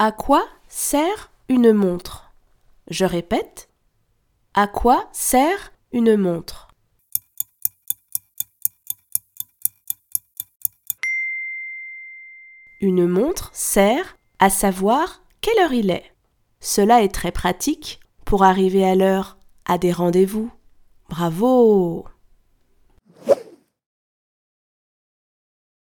À quoi sert une montre? Je répète. À quoi sert une montre? Une montre sert à savoir quelle heure il est. Cela est très pratique pour arriver à l'heure à des rendez-vous. Bravo